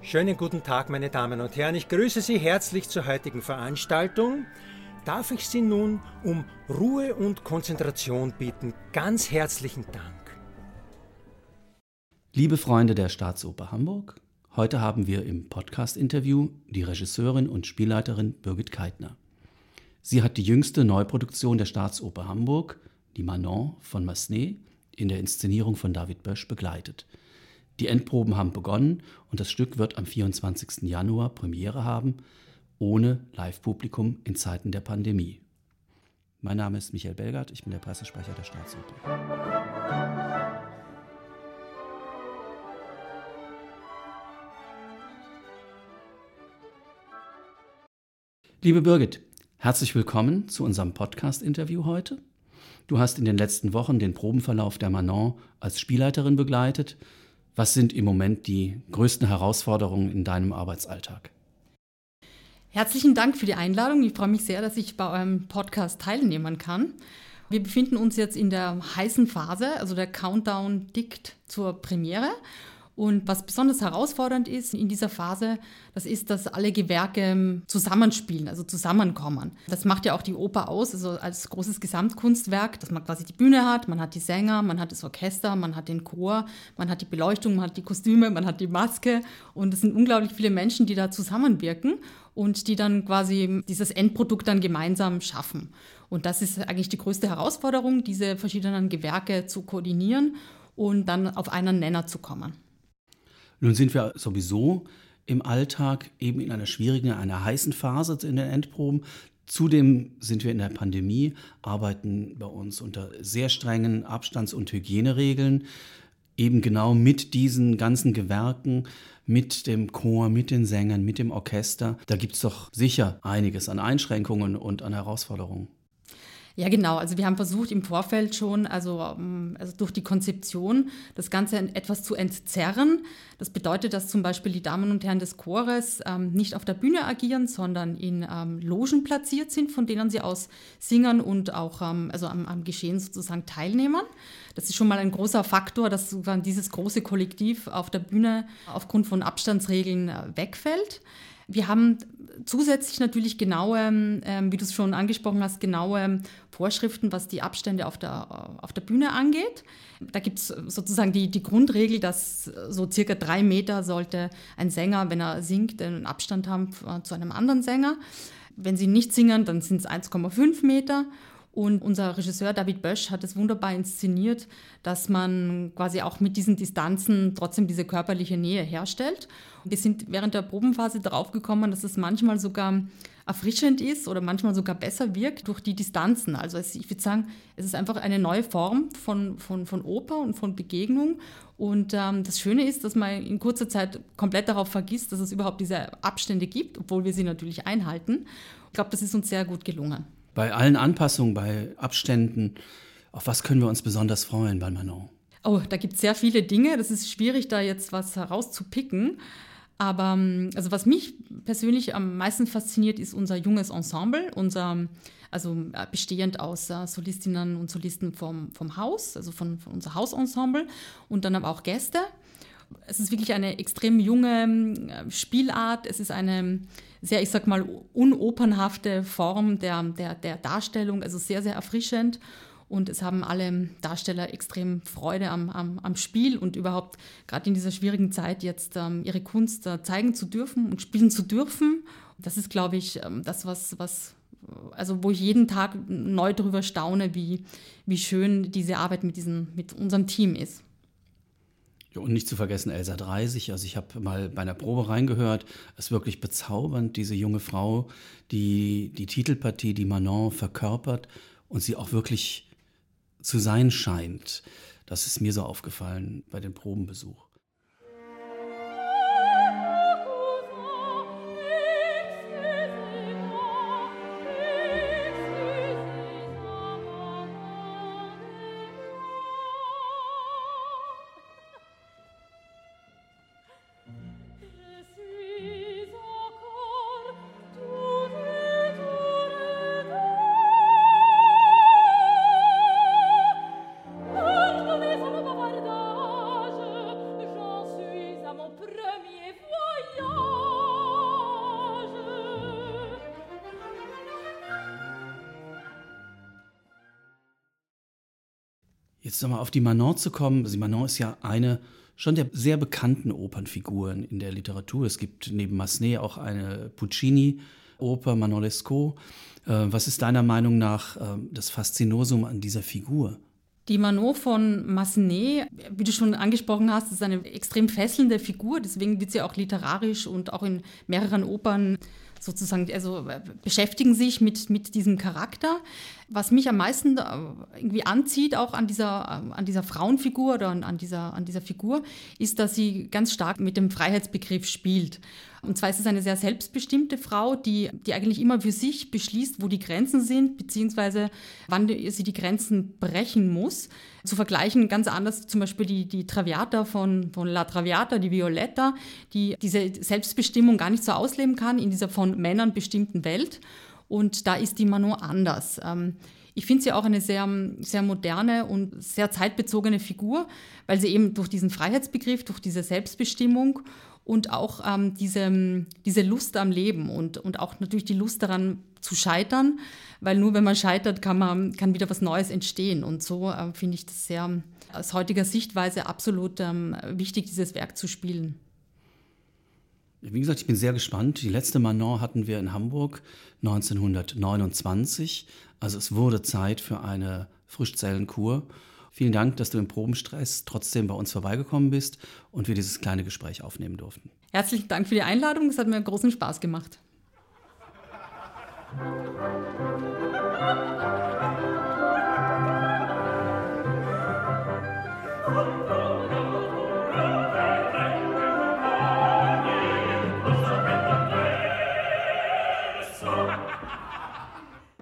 Schönen guten Tag, meine Damen und Herren. Ich grüße Sie herzlich zur heutigen Veranstaltung. Darf ich Sie nun um Ruhe und Konzentration bitten? Ganz herzlichen Dank. Liebe Freunde der Staatsoper Hamburg, heute haben wir im Podcast-Interview die Regisseurin und Spielleiterin Birgit Keitner. Sie hat die jüngste Neuproduktion der Staatsoper Hamburg, die Manon von Massenet, in der Inszenierung von David Bösch begleitet – die Endproben haben begonnen und das Stück wird am 24. Januar Premiere haben, ohne Live-Publikum in Zeiten der Pandemie. Mein Name ist Michael Belgard, ich bin der Pressesprecher der Staatsoper. Liebe Birgit, herzlich willkommen zu unserem Podcast-Interview heute. Du hast in den letzten Wochen den Probenverlauf der Manon als Spielleiterin begleitet was sind im Moment die größten Herausforderungen in deinem Arbeitsalltag? Herzlichen Dank für die Einladung. Ich freue mich sehr, dass ich bei eurem Podcast teilnehmen kann. Wir befinden uns jetzt in der heißen Phase, also der Countdown dickt zur Premiere. Und was besonders herausfordernd ist in dieser Phase, das ist, dass alle Gewerke ähm, zusammenspielen, also zusammenkommen. Das macht ja auch die Oper aus, also als großes Gesamtkunstwerk, dass man quasi die Bühne hat, man hat die Sänger, man hat das Orchester, man hat den Chor, man hat die Beleuchtung, man hat die Kostüme, man hat die Maske. Und es sind unglaublich viele Menschen, die da zusammenwirken und die dann quasi dieses Endprodukt dann gemeinsam schaffen. Und das ist eigentlich die größte Herausforderung, diese verschiedenen Gewerke zu koordinieren und dann auf einen Nenner zu kommen. Nun sind wir sowieso im Alltag eben in einer schwierigen, einer heißen Phase in den Endproben. Zudem sind wir in der Pandemie, arbeiten bei uns unter sehr strengen Abstands- und Hygieneregeln, eben genau mit diesen ganzen Gewerken, mit dem Chor, mit den Sängern, mit dem Orchester. Da gibt es doch sicher einiges an Einschränkungen und an Herausforderungen. Ja, genau. Also wir haben versucht im Vorfeld schon, also, ähm, also durch die Konzeption, das Ganze etwas zu entzerren. Das bedeutet, dass zum Beispiel die Damen und Herren des Chores ähm, nicht auf der Bühne agieren, sondern in ähm, Logen platziert sind, von denen sie aus singen und auch ähm, also am, am, Geschehen sozusagen teilnehmen. Das ist schon mal ein großer Faktor, dass sozusagen dieses große Kollektiv auf der Bühne aufgrund von Abstandsregeln äh, wegfällt. Wir haben zusätzlich natürlich genaue, ähm, wie du es schon angesprochen hast, genaue Vorschriften, was die Abstände auf der, auf der Bühne angeht. Da gibt es sozusagen die, die Grundregel, dass so circa drei Meter sollte ein Sänger, wenn er singt, einen Abstand haben zu einem anderen Sänger. Wenn sie nicht singen, dann sind es 1,5 Meter. Und unser Regisseur David Bösch hat es wunderbar inszeniert, dass man quasi auch mit diesen Distanzen trotzdem diese körperliche Nähe herstellt. Wir sind während der Probenphase darauf gekommen, dass es manchmal sogar erfrischend ist oder manchmal sogar besser wirkt durch die Distanzen. Also ich würde sagen, es ist einfach eine neue Form von, von, von Oper und von Begegnung. Und ähm, das Schöne ist, dass man in kurzer Zeit komplett darauf vergisst, dass es überhaupt diese Abstände gibt, obwohl wir sie natürlich einhalten. Ich glaube, das ist uns sehr gut gelungen bei allen Anpassungen, bei Abständen, auf was können wir uns besonders freuen bei Manon? Oh, da gibt es sehr viele Dinge. Das ist schwierig, da jetzt was herauszupicken. Aber ähm, also was mich persönlich am meisten fasziniert, ist unser junges Ensemble, unser, also äh, bestehend aus uh, Solistinnen und Solisten vom, vom Haus, also von, von unser Hausensemble und dann aber auch Gäste. Es ist wirklich eine extrem junge äh, Spielart. Es ist eine sehr, ich sag mal, unopernhafte Form der, der, der Darstellung, also sehr, sehr erfrischend. Und es haben alle Darsteller extrem Freude am, am, am Spiel und überhaupt gerade in dieser schwierigen Zeit jetzt ähm, ihre Kunst äh, zeigen zu dürfen und spielen zu dürfen. Das ist, glaube ich, ähm, das, was, was, also wo ich jeden Tag neu darüber staune, wie, wie schön diese Arbeit mit, diesen, mit unserem Team ist. Und nicht zu vergessen Elsa 30. Also ich habe mal bei einer Probe reingehört. Es ist wirklich bezaubernd, diese junge Frau, die die Titelpartie, die Manon verkörpert und sie auch wirklich zu sein scheint. Das ist mir so aufgefallen bei dem Probenbesuch. Jetzt nochmal auf die Manon zu kommen. Also Manon ist ja eine schon der sehr bekannten Opernfiguren in der Literatur. Es gibt neben Massenet auch eine Puccini-Oper, Manon Lescaut. Äh, was ist deiner Meinung nach äh, das Faszinosum an dieser Figur? Die Manon von Massenet, wie du schon angesprochen hast, ist eine extrem fesselnde Figur. Deswegen wird sie auch literarisch und auch in mehreren Opern sozusagen, also äh, beschäftigen sich mit, mit diesem Charakter. Was mich am meisten äh, irgendwie anzieht, auch an dieser, äh, an dieser Frauenfigur oder an, dieser, an dieser Figur, ist, dass sie ganz stark mit dem Freiheitsbegriff spielt. Und zwar ist es eine sehr selbstbestimmte Frau, die, die eigentlich immer für sich beschließt, wo die Grenzen sind, beziehungsweise wann sie die Grenzen brechen muss. Zu vergleichen ganz anders zum Beispiel die, die Traviata von, von La Traviata, die Violetta, die diese Selbstbestimmung gar nicht so ausleben kann in dieser von Männern bestimmten Welt. Und da ist die Manon anders. Ähm, ich finde sie auch eine sehr, sehr moderne und sehr zeitbezogene Figur, weil sie eben durch diesen Freiheitsbegriff, durch diese Selbstbestimmung und auch ähm, diese, diese Lust am Leben und, und auch natürlich die Lust daran zu scheitern, weil nur wenn man scheitert, kann, man, kann wieder was Neues entstehen. Und so äh, finde ich das sehr aus heutiger Sichtweise absolut ähm, wichtig, dieses Werk zu spielen. Wie gesagt, ich bin sehr gespannt. Die letzte Manon hatten wir in Hamburg 1929. Also es wurde Zeit für eine Frischzellenkur. Vielen Dank, dass du im Probenstress trotzdem bei uns vorbeigekommen bist und wir dieses kleine Gespräch aufnehmen durften. Herzlichen Dank für die Einladung. Es hat mir großen Spaß gemacht.